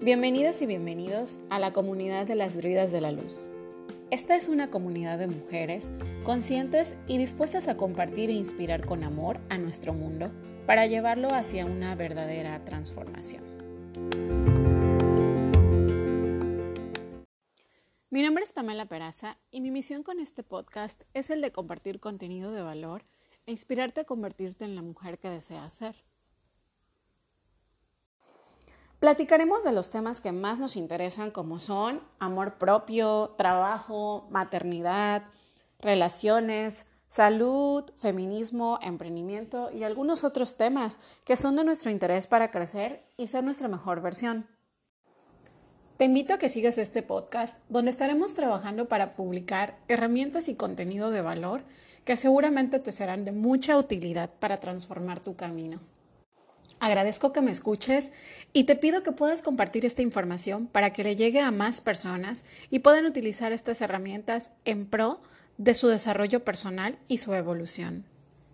Bienvenidas y bienvenidos a la comunidad de las druidas de la luz. Esta es una comunidad de mujeres conscientes y dispuestas a compartir e inspirar con amor a nuestro mundo para llevarlo hacia una verdadera transformación. Mi nombre es Pamela Peraza y mi misión con este podcast es el de compartir contenido de valor e inspirarte a convertirte en la mujer que deseas ser. Platicaremos de los temas que más nos interesan como son amor propio, trabajo, maternidad, relaciones, salud, feminismo, emprendimiento y algunos otros temas que son de nuestro interés para crecer y ser nuestra mejor versión. Te invito a que sigas este podcast donde estaremos trabajando para publicar herramientas y contenido de valor que seguramente te serán de mucha utilidad para transformar tu camino. Agradezco que me escuches y te pido que puedas compartir esta información para que le llegue a más personas y puedan utilizar estas herramientas en pro de su desarrollo personal y su evolución.